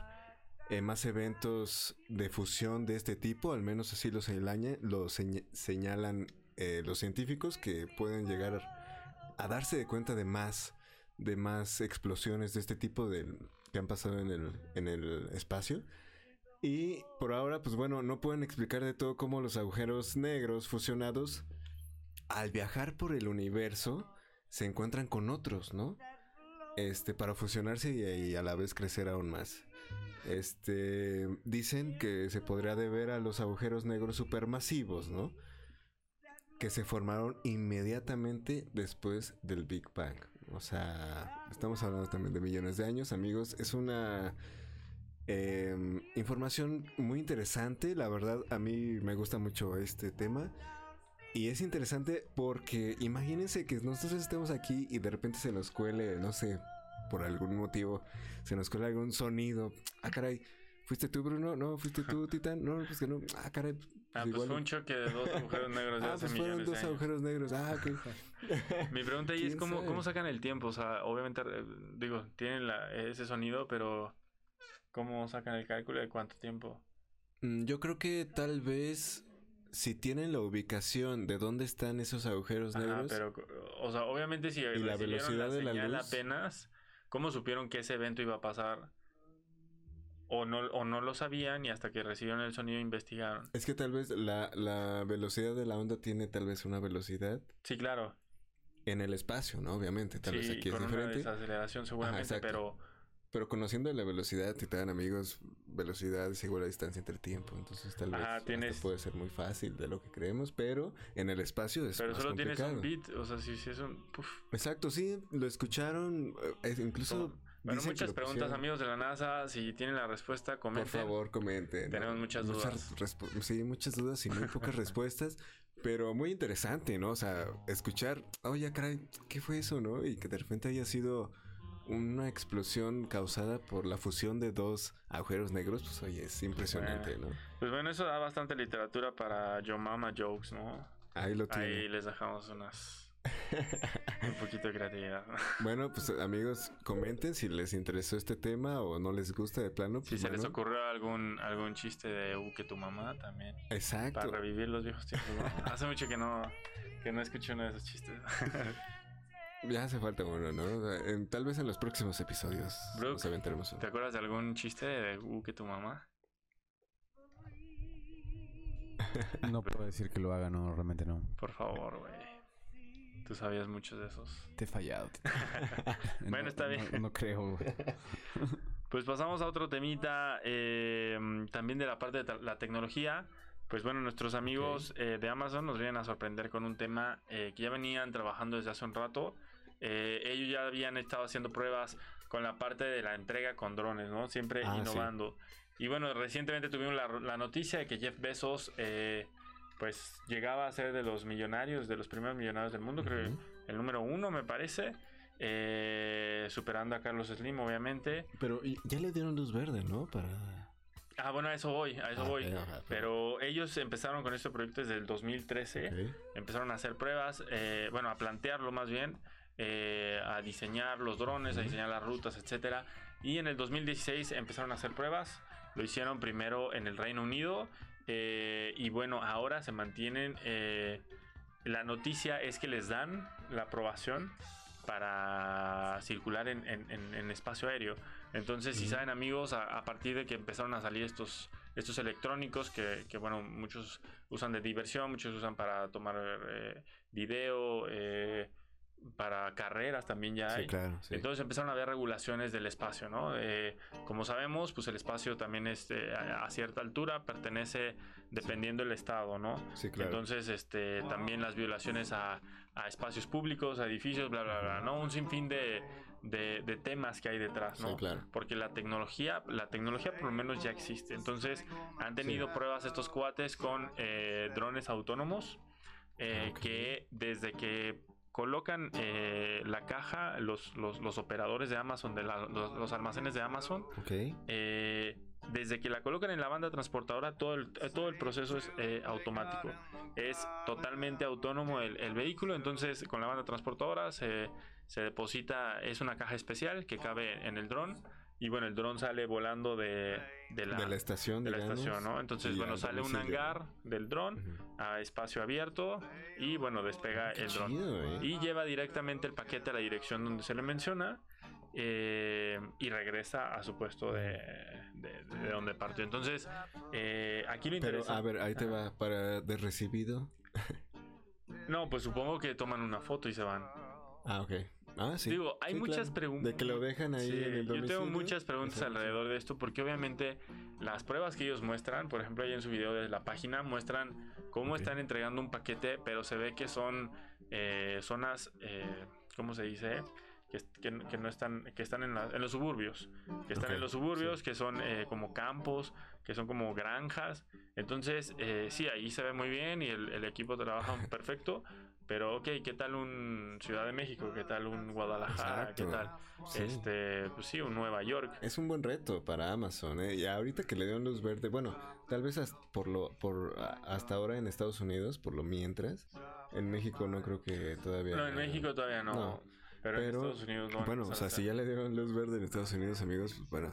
eh, más eventos de fusión de este tipo, al menos así lo, señalaña- lo señ- señalan eh, los científicos que pueden llegar a darse de cuenta de más, de más explosiones de este tipo del- que han pasado en el, en el espacio. Y por ahora, pues bueno, no pueden explicar de todo cómo los agujeros negros fusionados, al viajar por el universo, se encuentran con otros, ¿no? Este, para fusionarse y, y a la vez crecer aún más. Este, dicen que se podría deber a los agujeros negros supermasivos, ¿no? Que se formaron inmediatamente después del Big Bang. O sea, estamos hablando también de millones de años, amigos. Es una em, información muy interesante. La verdad, a mí me gusta mucho este tema. Y es interesante porque imagínense que nosotros estemos aquí y de repente se nos cuele, no sé, por algún motivo, se nos cuele algún sonido. Ah, caray, ¿fuiste tú, Bruno? No, ¿fuiste tú, Titán? No, pues que no. Ah, caray. Ah, pues fue un choque de dos agujeros negros de Ah, hace pues fueron de dos agujeros negros. Ah, ok. Mi pregunta ahí es ¿Quién cómo, sabe? cómo sacan el tiempo. O sea, obviamente, eh, digo, tienen la- ese sonido, pero ¿cómo sacan el cálculo de cuánto tiempo? Mm, Yo creo que tal vez si tienen la ubicación de dónde están esos agujeros Ajá, negros. pero, o sea, obviamente si la recibieron velocidad de la luz. apenas, ¿cómo supieron que ese evento iba a pasar? O no, o no lo sabían y hasta que recibieron el sonido investigaron. Es que tal vez la, la velocidad de la onda tiene tal vez una velocidad. Sí, claro. en el espacio, ¿no? Obviamente, tal vez aquí es con una diferente. desaceleración seguramente, pero Pero conociendo la velocidad, te dan amigos, velocidad es igual a distancia entre tiempo. Entonces tal vez Ajá, hasta tienes- puede ser muy fácil de lo que creemos, pero en el espacio es pero más solo tienes un bit, o sea, si, si es un... Exacto, sí, lo escucharon, eh, incluso... Bueno, dicen muchas preguntas, amigos de la NASA. Si tienen la respuesta, Por comenten. favor, comenten. Tenemos muchas dudas. respu- Sí, muchas dudas y muy pocas respuestas, pero muy interesante, ¿no? O sea, escuchar, oye, caray, ¿qué fue eso, no? Y que de repente haya sido una explosión causada por la fusión de dos agujeros negros, pues oye, es impresionante, ¿no? Pues bueno, eso da bastante literatura para Yo Mama Jokes, ¿no? Ahí lo tiene. Ahí les dejamos unas... un poquito de creatividad. Bueno, pues amigos, comenten si les interesó este tema o no les gusta de plano. si pues, se les ocurrió algún, algún chiste de U que tu mamá también. Exacto. Para revivir los viejos tiempos. ¿no? Hace mucho que no, que no escucho uno de esos chistes. Ya hace falta uno, ¿no? En- tal vez en los próximos episodios Brooke, nos aventaremos uno. ¿Te acuerdas de algún chiste de U que tu mamá? No puedo decir que lo haga, no, realmente no. Por favor, güey. Tú sabías muchos de esos. Te he fallado. Bueno, No- está bien. No, no creo, güey. Pues pasamos a otro temita eh, también de la parte de la tecnología. Pues bueno, nuestros amigos eh, de Amazon nos vienen a sorprender con un tema eh, que ya venían trabajando desde hace un rato. Eh, ellos ya habían estado haciendo pruebas con la parte de la entrega con drones, ¿no? Siempre Ah, sí. innovando. Y bueno, recientemente tuvimos la, la noticia de que Jeff Bezos eh, pues llegaba a ser de los millonarios, de los primeros millonarios del mundo, creo Ujú. que el número uno me parece. eh, superando a Carlos Slim, obviamente. Pero ya le dieron luz verde, ¿no? Para... Ah, bueno, a eso voy, a eso Ah, voy. ajá, Pero ellos empezaron con este proyecto desde el 2013. Ok. Empezaron a hacer pruebas, eh, bueno, a plantearlo más bien, eh, a diseñar los drones, a diseñar las rutas, etcétera. Y en el 2016 empezaron a hacer pruebas. Lo hicieron primero en el Reino Unido. Eh, y bueno, ahora se mantienen. eh, la noticia es que les dan la aprobación para circular en, en- en- en espacio aéreo. Entonces, si saben amigos, a, a partir de que empezaron a salir estos, estos electrónicos que, que, bueno, muchos usan de diversión, muchos usan para tomar eh, video, eh, para carreras también ya hay. Sí, claro. sí. Entonces empezaron a haber regulaciones del espacio, ¿no? Eh, como sabemos, pues el espacio también este, a, a cierta altura pertenece dependiendo del estado, ¿no? sí, claro. Entonces, este, también las violaciones a, a espacios públicos, a edificios, bla, bla, bla, ¿no? Un sinfín de, de, de temas que hay detrás, ¿no? Sí, claro. Porque la tecnología, la tecnología por lo menos ya existe. Entonces, han tenido pruebas estos cuates con eh, drones autónomos eh, Ok. que desde que colocan eh, la caja, los, los, los operadores de Amazon, de la- los, los almacenes de Amazon, eh, desde que la colocan en la banda transportadora, todo el, todo el proceso es eh, automático. Es totalmente autónomo el, el vehículo, entonces con la banda transportadora se, se deposita, es una caja especial que cabe en el dron. Y bueno, el dron sale volando de, de la, de la estación, de la estación, ¿no? Entonces, bueno, al sale un hangar del dron a espacio abierto y bueno, despega Qué el dron. ¿eh? Y lleva directamente el paquete a la dirección donde se le menciona eh, y regresa a su puesto de, de- de donde partió. Entonces, eh, aquí lo Pero, interesante... a ver, ahí te va. Para de recibido. No, pues supongo que toman una foto y se van. Ah, ok. Ah, sí. Digo, hay Sí, muchas claro. preguntas. De que lo dejan ahí Sí, en el yo tengo domicilio. muchas preguntas Exacto. alrededor de esto porque obviamente las pruebas que ellos muestran, por ejemplo ahí en su video de la página, muestran cómo están entregando un paquete, pero se ve que son eh, zonas, eh, ¿cómo se dice? Que, que- que no están, que están en, la- en los suburbios, que están en los suburbios, que son eh, como campos, que son como granjas. Entonces, eh, sí, ahí se ve muy bien y el, el equipo trabaja perfecto. Pero, ok, ¿qué tal un Ciudad de México? ¿Qué tal un Guadalajara? ¿Qué tal? Sí. Este, pues sí, un Nueva York. Es un buen reto para Amazon, ¿eh? Y ahorita que le dieron luz verde, bueno, tal vez hasta por lo, por hasta ahora en Estados Unidos, por lo mientras. En México no creo que todavía. No, en México todavía no. No. Pero, en Pero, Estados Unidos no. bueno, o sea, si ya le dieron luz verde en Estados Unidos, amigos, pues bueno,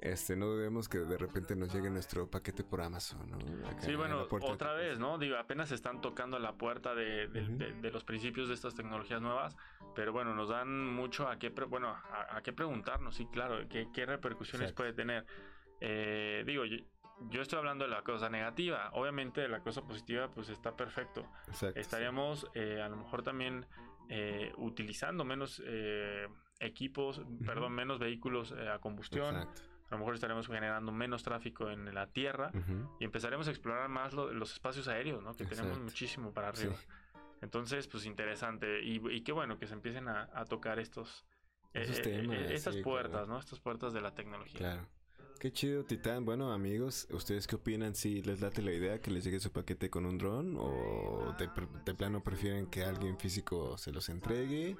este, no dudemos que de repente nos llegue nuestro paquete por Amazon, ¿no? Acá Sí, en bueno, de otra vez. ¿no? Digo, apenas están tocando la puerta de, de- Ujú. de- de los principios de estas tecnologías nuevas, pero bueno, nos dan mucho a qué, bueno, a, a qué preguntarnos, sí, claro, qué, qué repercusiones Exacto. puede tener. Eh, digo, yo- yo estoy hablando de la cosa negativa. Obviamente la cosa positiva pues está perfecto. Exacto. Estaríamos eh, a lo mejor también eh, utilizando menos eh, equipos, perdón, menos vehículos eh, a combustión. Exacto. A lo mejor estaremos generando menos tráfico en la tierra y empezaremos a explorar más lo- los espacios aéreos, ¿no? Que tenemos muchísimo para Sí. arriba. Entonces, pues interesante. Y, y qué bueno que se empiecen a, a tocar estos... Esos temas, estas sí, puertas, claro. ¿no? Estas puertas de la tecnología. Claro. Qué chido, Titán. Bueno, amigos, ¿ustedes qué opinan? Si les late la idea que les llegue su paquete con un dron o de, plano prefieren que alguien físico se los entregue.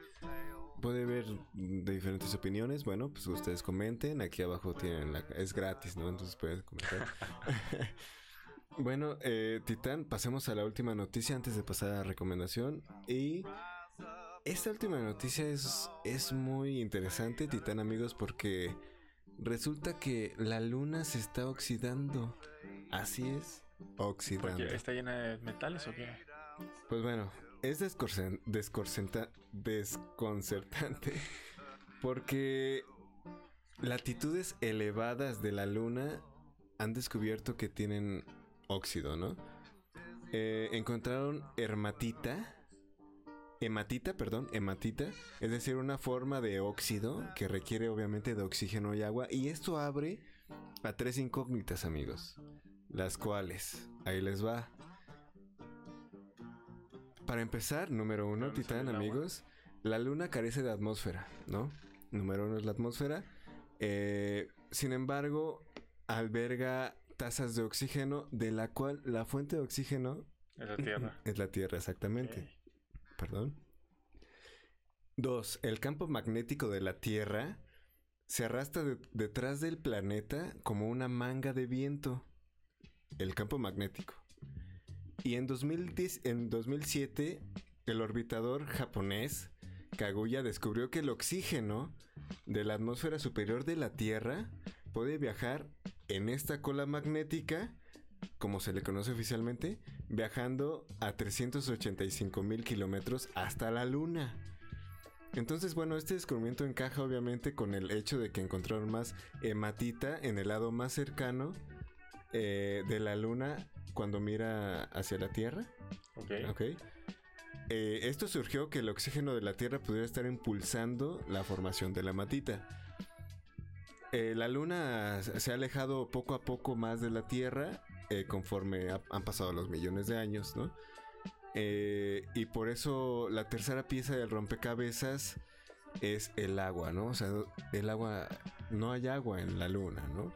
Puede haber de diferentes opiniones. Bueno, pues ustedes comenten. Aquí abajo tienen la... Es gratis, ¿no? Entonces pueden comentar. bueno, eh, Titán, pasemos a la última noticia antes de pasar a la recomendación. Y esta última noticia es, es muy interesante, Titán, amigos, porque resulta que la luna se está oxidando. Así es, oxidando. Porque está llena de metales o qué? Pues bueno, es desconcertante porque latitudes elevadas de la luna han descubierto que tienen óxido, ¿no? Eh, encontraron hermatita, hematita, perdón, hematita, es decir, una forma de óxido que requiere obviamente de oxígeno y agua y esto abre a tres incógnitas, amigos, las cuales, ahí les va. Para empezar, número uno, ¿Dónde sale Titán, amigos, la luna carece de atmósfera, ¿no? Número uno es la atmósfera. Eh, sin embargo, alberga tasas de oxígeno, de la cual la fuente de oxígeno Es la Tierra. es la Tierra, exactamente. Perdón. Dos, el campo magnético de la Tierra se arrastra de- detrás del planeta como una manga de viento. El campo magnético. Y en, 2010 en 2007, el orbitador japonés Kaguya descubrió que el oxígeno de la atmósfera superior de la Tierra puede viajar en esta cola magnética, como se le conoce oficialmente, viajando a 385 mil kilómetros hasta la Luna. Entonces, bueno, este descubrimiento encaja obviamente con el hecho de que encontraron más hematita en el lado más cercano eh, de la Luna cuando mira hacia la Tierra. Ok. Ok. Eh, esto surgió que el oxígeno de la Tierra pudiera estar impulsando la formación de la matita. Eh, la Luna se ha alejado poco a poco más de la Tierra eh, conforme ha- han pasado los millones de años, ¿no? Eh, y por eso la tercera pieza del rompecabezas es el agua, ¿no? O sea, el agua, no hay agua en la Luna, ¿no?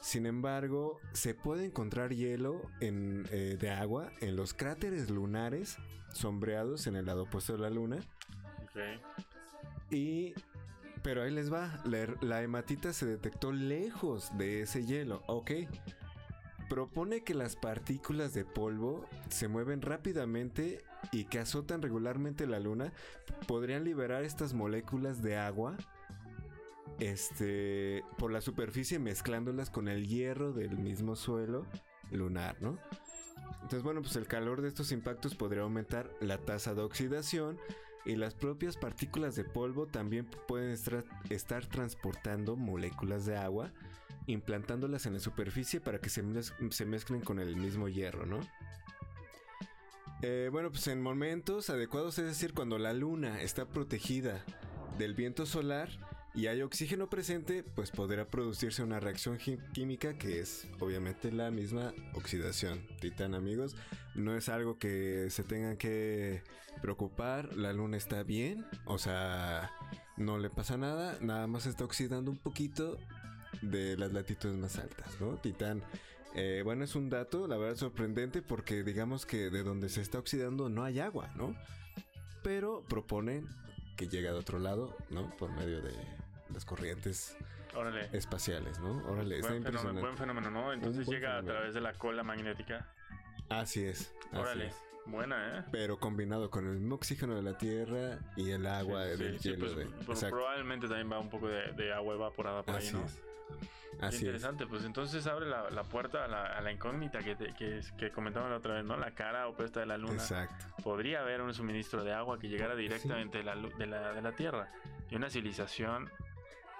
Sin embargo, se puede encontrar hielo en, eh, de agua en los cráteres lunares sombreados en el lado opuesto de la Luna. Ok. Y... Pero ahí les va, la, la hematita se detectó lejos de ese hielo, ok. Propone que las partículas de polvo se mueven rápidamente y que azotan regularmente la luna podrían liberar estas moléculas de agua este, por la superficie mezclándolas con el hierro del mismo suelo lunar, ¿no? Entonces, bueno, pues el calor de estos impactos podría aumentar la tasa de oxidación y las propias partículas de polvo también pueden estar transportando moléculas de agua, implantándolas en la superficie para que se mezclen con el mismo hierro, ¿no? Eh, bueno, pues en momentos adecuados, es decir, cuando la luna está protegida del viento solar y hay oxígeno presente, pues podrá producirse una reacción química que es obviamente la misma oxidación. Titán, amigos, no es algo que se tengan que preocupar, la luna está bien, o sea, no le pasa nada, nada más está oxidando un poquito de las latitudes más altas, ¿no? Titán, eh, bueno, es un dato, la verdad, sorprendente porque digamos que de donde se está oxidando no hay agua, ¿no? Pero proponen que llega de otro lado, ¿no? Por medio de las corrientes Órale. espaciales, ¿no? Órale, está Buen fenómeno, impresionante. buen fenómeno, ¿no? Entonces llega a fenómeno. través de la cola magnética. Así es. así Órale. es. Buena, ¿eh? Pero combinado con el mismo oxígeno de la Tierra y el agua Sí, del sí, hielo. pues, de... Exacto. probablemente también va un poco de, de agua evaporada por Así ahí, ¿no? es. Así es. interesante, pues entonces abre la, la puerta a la, a la incógnita que, te- que, es- que comentaba la otra vez, ¿no? La cara opuesta de la luna. Exacto. Podría haber un suministro de agua que llegara directamente de, la, de, la, de la Tierra y una civilización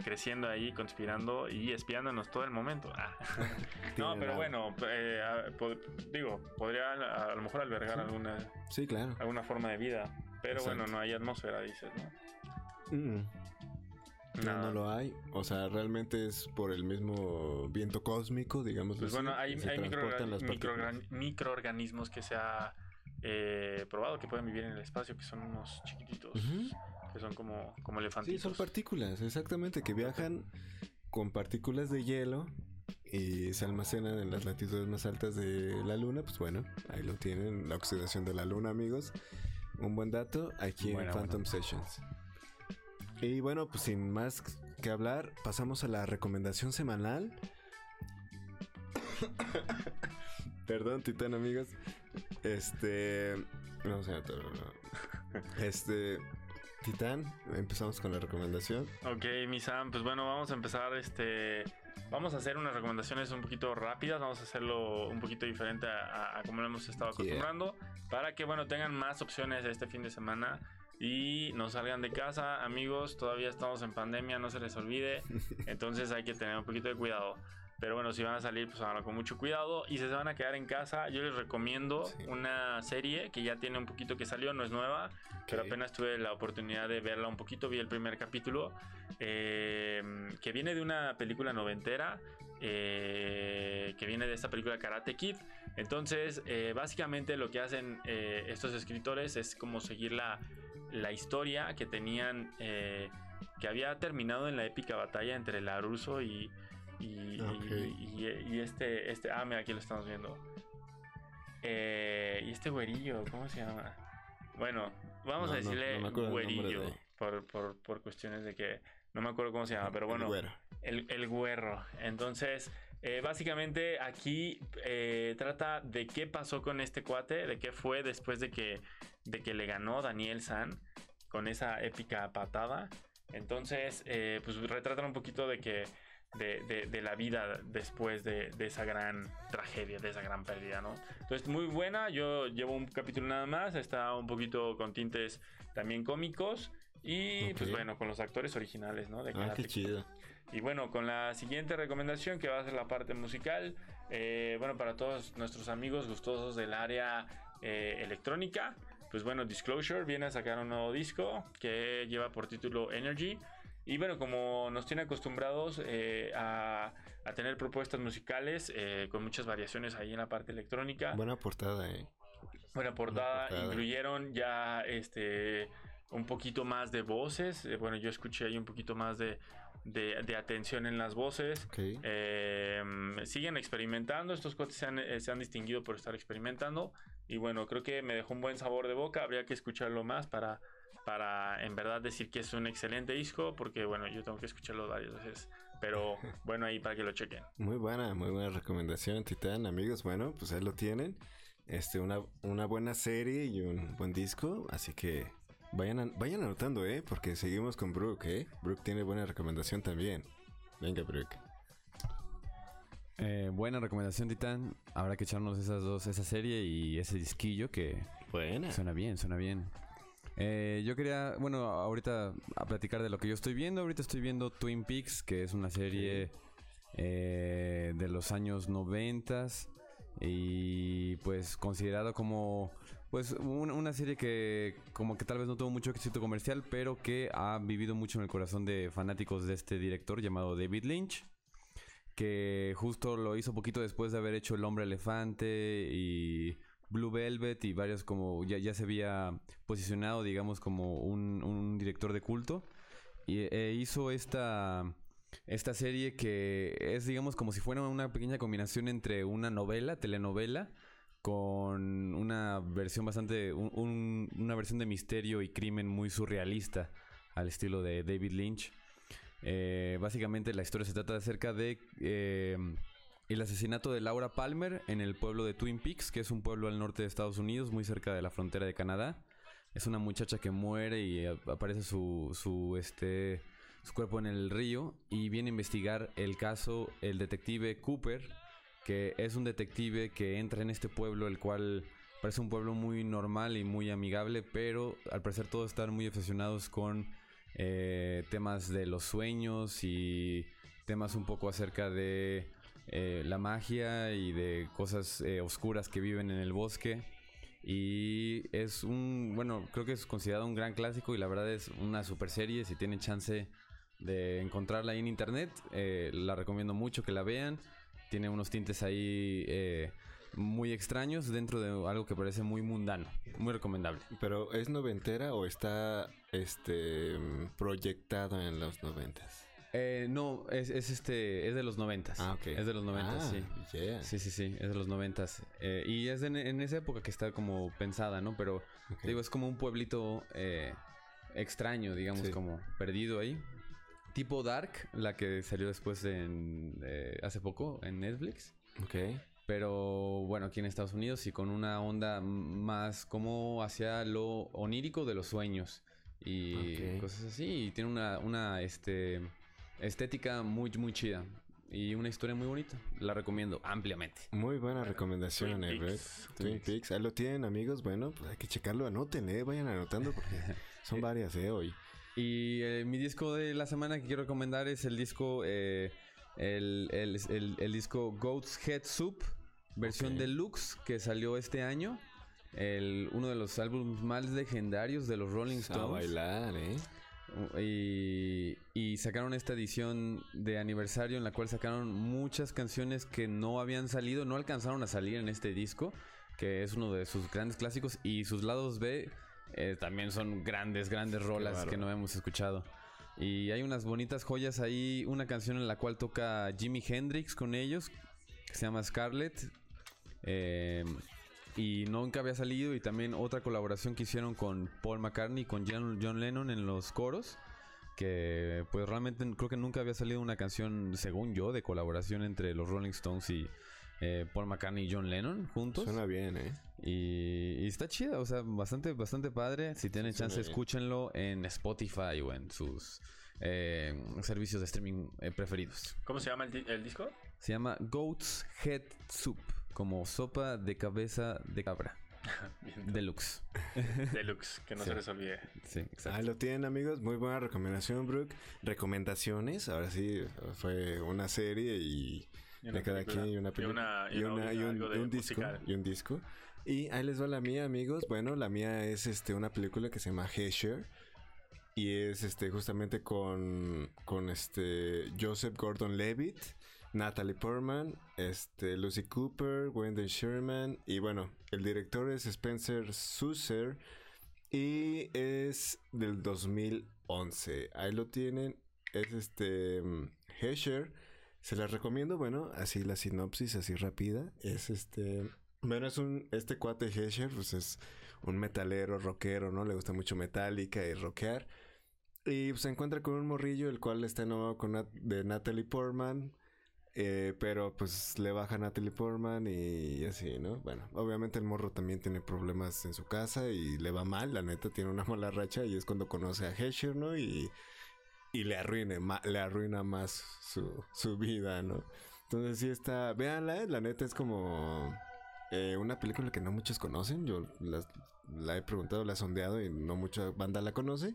creciendo ahí, conspirando y espiándonos todo el momento. Ah. no, pero bueno, eh, digo, podría a, a lo mejor albergar alguna, Sí, claro. alguna forma de vida. Pero Exacto. bueno, no hay atmósfera, dices, ¿no? Mm, no, no lo hay. O sea, realmente es por el mismo viento cósmico, digamos. Pues así, bueno, hay, microorgan- microorgan- microorganismos que se ha eh, probado que pueden vivir en el espacio, que son unos chiquititos. Que son como, como Sí, elefantitos. son partículas, exactamente, que viajan con partículas de hielo y se almacenan en las latitudes más altas de la luna. Pues bueno, ahí lo tienen, la oxidación de la luna, amigos. Un buen dato aquí en Phantom Sessions. Y bueno, pues sin más que hablar, pasamos a la recomendación semanal. Perdón, Titán, amigos. Este. No, o sea, no, no. Este. Titán, empezamos con la recomendación. Ok, mi Sam, pues bueno, vamos a empezar este... Vamos a hacer unas recomendaciones un poquito rápidas, vamos a hacerlo un poquito diferente a, a- como lo hemos estado Yeah. acostumbrando, para que, bueno, tengan más opciones este fin de semana y no salgan de casa, amigos, todavía estamos en pandemia, no se les olvide, entonces hay que tener un poquito de cuidado. Pero bueno, si van a salir, pues háganlo con mucho cuidado. Y si se van a quedar en casa, yo les recomiendo Sí. una serie que ya tiene un poquito que salió, no es nueva, pero apenas tuve la oportunidad de verla un poquito, vi el primer capítulo, eh, que viene de una película noventera, eh, que viene de esta película Karate Kid. Entonces, eh, básicamente lo que hacen estos escritores es como seguir la, la historia que tenían, que había terminado en la épica batalla entre Laruso y... Y, Ok. y- y- y este, este, ah, mira, aquí lo estamos viendo. Eh, y este güerillo, ¿cómo se llama? Bueno, vamos No, a decirle no el güerillo de- por, por, por cuestiones de que no me acuerdo cómo se llama, pero El bueno, güero. el, el güerro. Entonces, eh, básicamente aquí eh, trata de qué pasó con este cuate, de qué fue después de que, de que le ganó Daniel San con esa épica patada. Entonces, eh, pues retratan un poquito de que de, de- de la vida después de, de esa gran tragedia, de esa gran pérdida, ¿no? Entonces, muy buena. Yo llevo un capítulo nada más. Está un poquito con tintes también cómicos. Y pues bueno, con los actores originales, ¿no? De Ah, qué chido. Y bueno, con la siguiente recomendación que va a ser la parte musical, eh, bueno, para todos nuestros amigos gustosos del área eh, electrónica, pues bueno, Disclosure viene a sacar un nuevo disco que lleva por título Energy. Y bueno, como nos tiene acostumbrados eh, a, a tener propuestas musicales eh, con muchas variaciones ahí en la parte electrónica, Buena portada, eh. Buena portada, portada. incluyeron ya este un poquito más de voces. eh, bueno, yo escuché ahí un poquito más de, de- de atención en las voces. Ok. Eh, siguen experimentando, estos cuates se han, eh, se han distinguido por estar experimentando. Y bueno, creo que me dejó un buen sabor de boca. Habría que escucharlo más para, para en verdad decir que es un excelente disco. Porque bueno, yo tengo que escucharlo varias veces. Pero bueno, ahí para que lo chequen. Muy buena, muy buena recomendación, Titán. Amigos, bueno, pues ahí lo tienen. Este, una, una buena serie y un buen disco. Así que vayan, an- vayan anotando, ¿eh? Porque seguimos con Brooke, ¿eh? Brooke tiene buena recomendación también. Venga, Brooke. Eh, buena recomendación, Titán. Habrá que echarnos esas dos, esa serie y ese disquillo que Buena. suena bien, suena bien. Eh, yo quería, bueno, ahorita a platicar de lo que yo estoy viendo. Ahorita estoy viendo Twin Peaks, que es una serie eh, de los años noventas y pues considerado como pues un- una serie que como que tal vez no tuvo mucho éxito comercial, pero que ha vivido mucho en el corazón de fanáticos de este director llamado David Lynch que justo lo hizo poquito después de haber hecho El Hombre Elefante y Blue Velvet y varios como ya, ya se había posicionado digamos como un, un director de culto y e hizo esta esta serie que es digamos como si fuera una pequeña combinación entre una novela, telenovela con una versión bastante un- una versión de misterio y crimen muy surrealista al estilo de David Lynch. Eh, básicamente la historia se trata acerca de eh, el asesinato de Laura Palmer en el pueblo de Twin Peaks, que es un pueblo al norte de Estados Unidos, muy cerca de la frontera de Canadá. Es una muchacha que muere y aparece su, su, este, su cuerpo en el río y viene a investigar el caso el detective Cooper, que es un detective que entra en este pueblo, el cual parece un pueblo muy normal y muy amigable, pero al parecer todos están muy obsesionados con eh, temas de los sueños y temas un poco acerca de eh, la magia y de cosas eh, oscuras que viven en el bosque. Y es un, bueno, creo que es considerado un gran clásico y la verdad es una super serie. Si tienen chance de encontrarla ahí en internet, eh, la recomiendo mucho que la vean. Tiene unos tintes ahí eh, muy extraños dentro de algo que parece muy mundano. Muy recomendable. Pero ¿es noventera o está este proyectado en los noventas? Eh, no, es, es este, es de los noventas. Ah, ok. Es de los noventas, Ah, sí. yeah. Sí, sí, sí, es de los noventas. Eh, y es en, en esa época que está como pensada, ¿no? Pero digo, es como un pueblito eh, extraño, digamos, Sí. como perdido ahí. Tipo Dark, la que salió después en, eh, hace poco en Netflix. Ok. Pero bueno, aquí en Estados Unidos y con una onda más como hacia lo onírico de los sueños y cosas así. Y tiene una, una este, estética muy, muy chida y una historia muy bonita. La recomiendo ampliamente. Muy buena recomendación, Twin eh, Red. Peaks. Twin Peaks. Ahí lo tienen, amigos. Bueno, pues hay que checarlo. Anoten, eh. Vayan anotando porque son varias, eh, hoy. Y eh, mi disco de la semana que quiero recomendar es el disco, eh, el, el- el- el disco Goat's Head Soup, versión Ok. deluxe, que salió este año. El, uno de los álbumes más legendarios de los Rolling A Stones. bailar, eh. Y, y sacaron esta edición de aniversario en la cual sacaron muchas canciones que no habían salido, no alcanzaron a salir en este disco, que es uno de sus grandes clásicos. Y sus lados B eh, también son grandes, grandes rolas que no hemos escuchado. Y hay unas bonitas joyas ahí, una canción en la cual toca Jimi Hendrix con ellos, que se llama Scarlett. Eh, y nunca había salido. Y también otra colaboración que hicieron con Paul McCartney y con John, John Lennon en los coros. Que pues realmente creo que nunca había salido una canción, según yo, de colaboración entre los Rolling Stones y eh, Paul McCartney y John Lennon juntos. Suena bien, eh. Y, y está chida, o sea, bastante, bastante padre. Si tienen Suena chance, bien. escúchenlo en Spotify o en sus eh, servicios de streaming eh, preferidos. ¿Cómo se llama el, di- el disco? Se llama Goat's Head Soup, como sopa de cabeza de cabra. Deluxe. Deluxe, que no Sí. se les olvide. Sí, Ahí exacto. lo tienen, amigos. Muy buena recomendación, Brooke. Recomendaciones. Ahora sí, fue una serie y Y de cada quien y una Y película. una- y una- y un, disco. musical. Y un disco. Y ahí les va la mía, amigos. Bueno, la mía es este una película que se llama Hesher. Y es este justamente con, con este Joseph Gordon Levitt, Natalie Portman, este Lucy Cooper, Wendell Sherman. Y bueno, el director es Spencer Susser. Y es del 2011. Ahí lo tienen. Es este mm, Hesher. Se las recomiendo, bueno, así la sinopsis, así rápida. Es este. Bueno, es un. Este cuate Hesher, pues es un metalero, rockero, ¿no? Le gusta mucho Metallica y rockear. Y se encuentra con un morrillo, el cual está enamorado con de Natalie Portman. Eh, pero pues le baja Natalie Portman y así, ¿no? Bueno, obviamente el morro también tiene problemas en su casa y le va mal, la neta tiene una mala racha y es cuando conoce a Hesher, ¿no? Y, y le arruine, ma- le arruina más su, su vida, ¿no? Entonces sí está, véanla, la neta es como eh, una película que no muchos conocen, yo las- la he preguntado, la he sondeado y no mucha banda la conoce.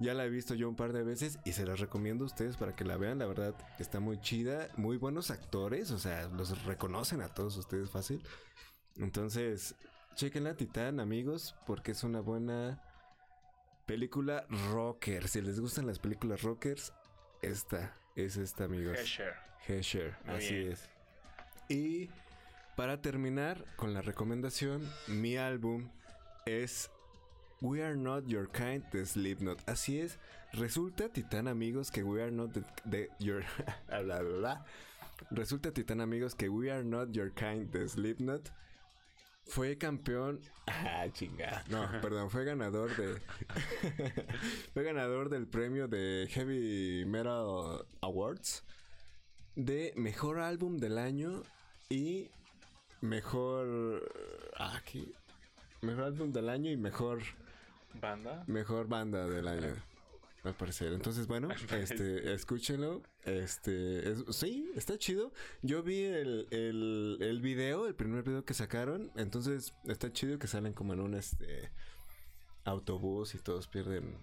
Ya la he visto yo un par de veces y se las recomiendo a ustedes para que la vean. La verdad está muy chida, muy buenos actores, o sea, los reconocen a todos ustedes fácil. Entonces, chequenla Titán, amigos, porque es una buena película rocker. Si les gustan las películas rockers, esta es esta, amigos. Hesher. Hesher, así bien. es. Y para terminar con la recomendación, mi álbum es We Are Not Your Kind de Slipknot. Así es. Resulta, Titán amigos, que We Are Not the, the- Your... bla, bla, bla. Resulta, Titán amigos, que We Are Not Your Kind de Slipknot fue campeón... Ah, chingada. No, perdón, fue ganador de... fue ganador del premio de Heavy Metal Awards de mejor álbum del año y mejor ah, aquí mejor álbum del año y mejor Banda. mejor banda del año al parecer. Entonces bueno este escúchenlo. Este es- sí está chido. Yo vi el, el, el video el primer video que sacaron. Entonces está chido que salen como en un este autobús y todos pierden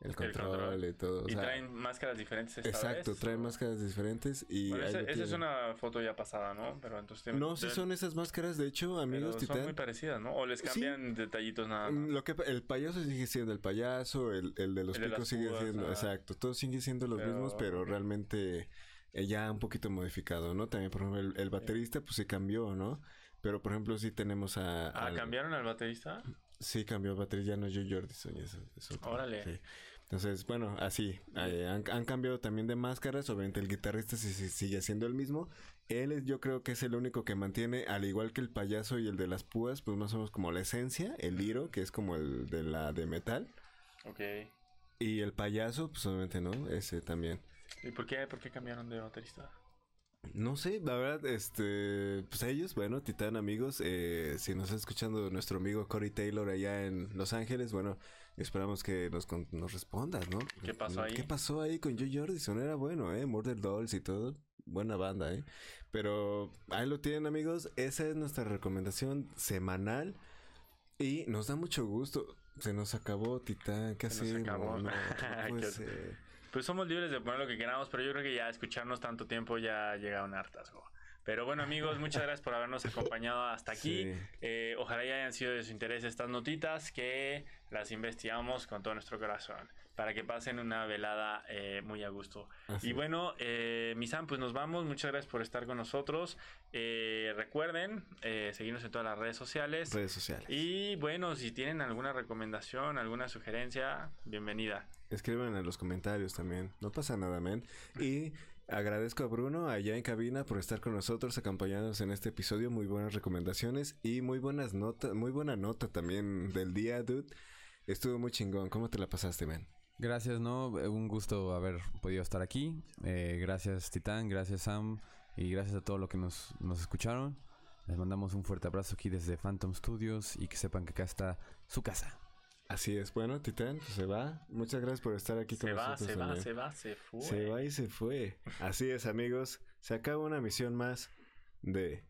el control, control. y todo. o Y traen máscaras diferentes esta exacto, vez, traen ¿o? máscaras diferentes y... Bueno, esa, es una foto ya pasada, ¿no? Pero entonces... No, sí son esas máscaras, de hecho, amigos son Titán. muy parecidas, ¿no? O les Sí. cambian detallitos nada más. Mm, Lo que el payaso sigue siendo el payaso, el, el de los El picos sigue púas, siendo, ajá. exacto, todos siguen siendo los Pero- mismos, pero realmente eh, ya un poquito modificado, ¿no? También, por ejemplo, el, el baterista pues sí cambió, ¿no? Pero por ejemplo sí tenemos a... Ah, al- ¿cambiaron al baterista? Sí, cambió el baterista, ya no es Joe Jordison, ya es, es otro, Órale. sí. Entonces, bueno, así, eh, han, han cambiado también de máscaras, obviamente el guitarrista sí, sí sigue siendo el mismo. Él es, yo creo que es el único que mantiene, al igual que el payaso y el de las púas, pues más o menos como la esencia, el liro, que es como el de la de metal. Ok. Y el payaso, pues obviamente no, ese también. ¿Y por qué, por qué cambiaron de baterista? No sé, la verdad, este, pues ellos, bueno, Titán amigos, eh, si nos está escuchando nuestro amigo Corey Taylor allá en Los Ángeles, bueno, esperamos que nos, con- nos respondas, ¿no? ¿Qué pasó ahí? ¿Qué pasó ahí con Joe Jordison? Era bueno, ¿eh? Murder Dolls y todo, buena banda, ¿eh? Pero ahí lo tienen amigos, esa es nuestra recomendación semanal y nos da mucho gusto. Se nos acabó Titán, ¿qué Se nos acabó. No, Qué- ser. Pues somos libres de poner lo que queramos, pero yo creo que ya escucharnos tanto tiempo ya llega un hartazgo. Pero bueno amigos, muchas gracias por habernos acompañado hasta aquí. Sí. Eh, ojalá ya hayan sido de su interés estas notitas que las investigamos con todo nuestro corazón para que pasen una velada eh, muy a gusto. Así Y bueno, eh, Misan, pues nos vamos. Muchas gracias por estar con nosotros. Eh, recuerden eh, seguirnos en todas las redes sociales. Redes sociales. Y bueno, si tienen alguna recomendación, alguna sugerencia, bienvenida. Escriban en los comentarios también. No pasa nada, men. Y agradezco a Bruno allá en cabina por estar con nosotros, acompañándonos en este episodio. Muy buenas recomendaciones y muy buenas notas, muy buena nota también del día, dude. Estuvo muy chingón. ¿Cómo te la pasaste, men? Gracias, ¿no? Eh, Un gusto haber podido estar aquí. Eh, gracias, Titán. Gracias, Sam. Y gracias a todos los que nos, nos escucharon. Les mandamos un fuerte abrazo aquí desde Phantom Studios y que sepan que acá está su casa. Así es. Bueno, Titán, pues se va. Muchas gracias por estar aquí con Se va, nosotros se va, se va, se fue. Se va y se fue. Así es, amigos. Se acaba una misión más de...